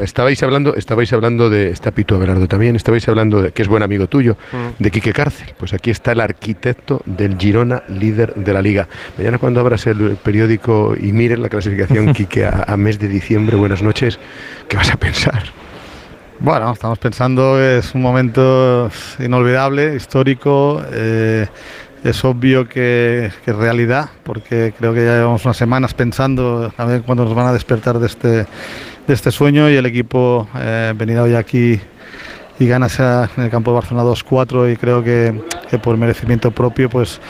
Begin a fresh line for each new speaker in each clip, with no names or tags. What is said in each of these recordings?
Estabais hablando, estabais hablando de, está Pito Abelardo también, estabais hablando de, que es buen amigo tuyo, mm. de Quique Cárcel. Pues aquí está el arquitecto del Girona, líder de la liga. Mañana cuando abras el periódico y mires la clasificación, Quique, a, mes de diciembre, buenas noches, ¿qué vas a pensar?
Bueno, estamos pensando que es un momento inolvidable, histórico. Eh, es obvio que, es realidad, porque creo que ya llevamos unas semanas pensando a ver cuándo nos van a despertar de este, de este sueño y el equipo eh, venido hoy aquí y gana en el campo de Barcelona 2-4 y creo que, por merecimiento propio, pues,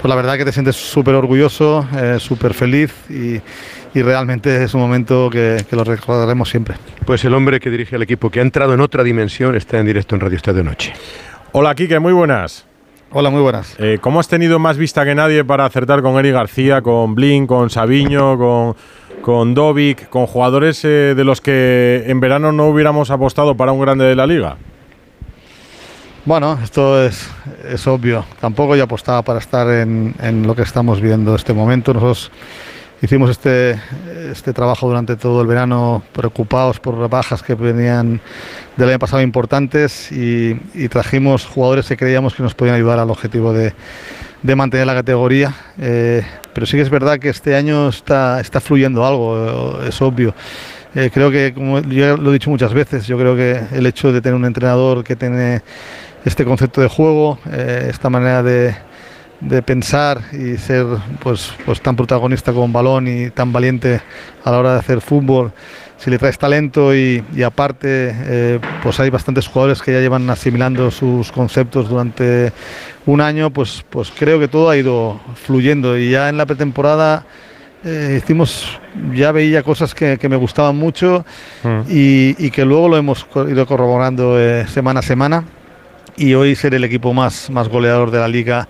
pues la verdad que te sientes súper orgulloso, eh, súper feliz y, y, realmente es un momento que, que, lo recordaremos siempre.
Pues el hombre que dirige al equipo, que ha entrado en otra dimensión, está en directo en Radio Estadio Noche.
Hola, Kike, muy buenas.
Hola, muy buenas.
Eh, ¿Cómo has tenido más vista que nadie para acertar con Eri García, con Blin, con Sabiño, con, con Dovic, con jugadores eh, de los que en verano no hubiéramos apostado para un grande de la liga?
Bueno, esto es, es obvio. Tampoco yo apostaba para estar en, en lo que estamos viendo en este momento. Nosotros hicimos este, este trabajo durante todo el verano preocupados por bajas que venían del año pasado importantes y, trajimos jugadores que creíamos que nos podían ayudar al objetivo de, de mantener la categoría. Eh, pero sí que es verdad que este año está, está fluyendo algo, es obvio. Eh, creo que, como yo lo he dicho muchas veces, yo creo que el hecho de tener un entrenador que tiene este concepto de juego, eh, esta manera de, de pensar y ser pues, pues tan protagonista con balón y tan valiente a la hora de hacer fútbol, si le traes talento y, aparte eh, pues hay bastantes jugadores que ya llevan asimilando sus conceptos durante un año, pues, pues creo que todo ha ido fluyendo. Y ya en la pretemporada eh, hicimos, ya veía cosas que, me gustaban mucho mm. y, que luego lo hemos ido corroborando eh, semana a semana. Y hoy ser el equipo más, más goleador de la liga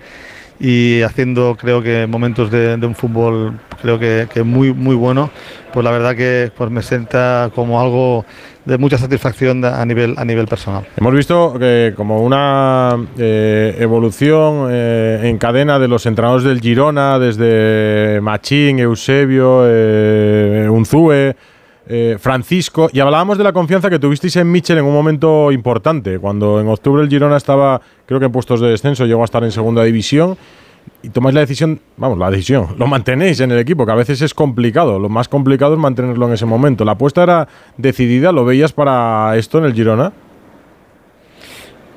y haciendo creo que momentos de, un fútbol creo que, muy muy bueno pues la verdad que pues me sienta como algo de mucha satisfacción a nivel a nivel personal.
Hemos visto que como una eh, evolución eh, en cadena de los entrenadores del Girona desde Machín Eusebio eh, Unzúe eh, Francisco, y hablábamos de la confianza que tuvisteis en Michel en un momento importante, cuando en octubre el Girona estaba, creo que en puestos de descenso, llegó a estar en segunda división, y tomáis la decisión, vamos, la decisión, lo mantenéis en el equipo, que a veces es complicado, lo más complicado es mantenerlo en ese momento. La apuesta era decidida, ¿lo veías para esto en el Girona?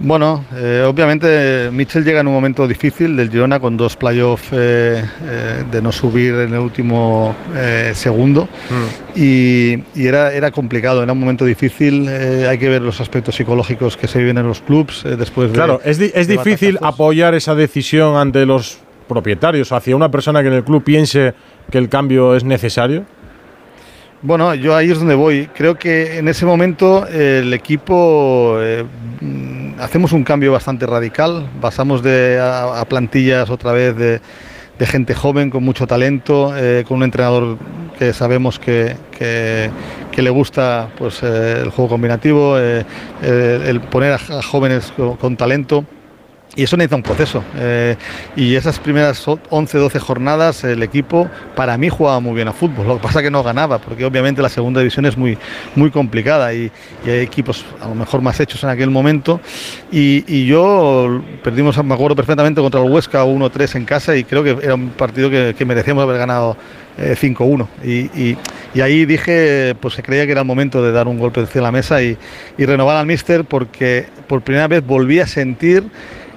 Bueno, eh, obviamente Mitchell llega en un momento difícil del Girona con dos playoffs eh, eh, de no subir en el último segundo mm. y, era, era complicado, era un momento difícil, hay que ver los aspectos psicológicos que se viven en los clubes después
de... Claro, es, es difícil apoyar esa decisión ante los propietarios, hacia una persona que en el club piense que el cambio es necesario.
Bueno, yo ahí es donde voy. Creo que en ese momento el equipo hacemos un cambio bastante radical, pasamos de, a, plantillas otra vez de, gente joven con mucho talento, eh, con un entrenador que sabemos que, le gusta pues, eh, el juego combinativo, eh, el poner a, jóvenes con talento. Y eso necesita un proceso. Eh, y esas primeras 11, 12 jornadas, el equipo para mí jugaba muy bien a fútbol. Lo que pasa es que no ganaba, porque obviamente la segunda división es muy, muy complicada y, hay equipos a lo mejor más hechos en aquel momento. Y, yo perdimos, me acuerdo perfectamente, contra el Huesca 1-3 en casa y creo que era un partido que, merecíamos haber ganado 5-1. Eh, y, ahí dije pues que creía que era el momento de dar un golpe de la mesa y, y renovar al míster porque por primera vez volví a sentir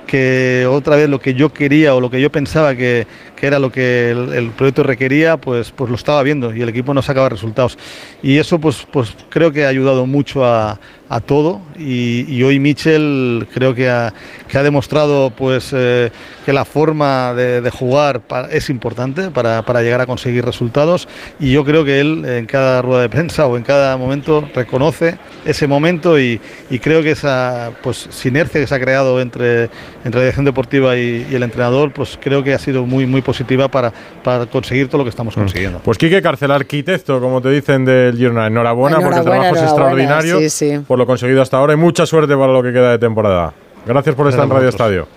que otra vez lo que yo quería o lo que yo pensaba que, que era lo que el, proyecto requería, pues, pues lo estaba viendo y el equipo no sacaba resultados. Y eso pues, pues creo que ha ayudado mucho a, a todo. Y, hoy Mitchell creo que ha, que ha demostrado pues eh, que la forma de, jugar es importante para, para, llegar a conseguir resultados. Y yo creo que él en cada rueda de prensa o en cada momento reconoce ese momento y, y creo que esa pues sinergia que se ha creado entre, entre la dirección deportiva y, y, el entrenador pues creo que ha sido muy muy positiva para, para conseguir todo lo que estamos mm. consiguiendo.
Pues Quique Carcel, arquitecto, como te dicen del Girona, enhorabuena, porque el trabajo es extraordinario por lo conseguido hasta ahora y mucha suerte para lo que queda de temporada. Gracias por estar en Radio Estadio.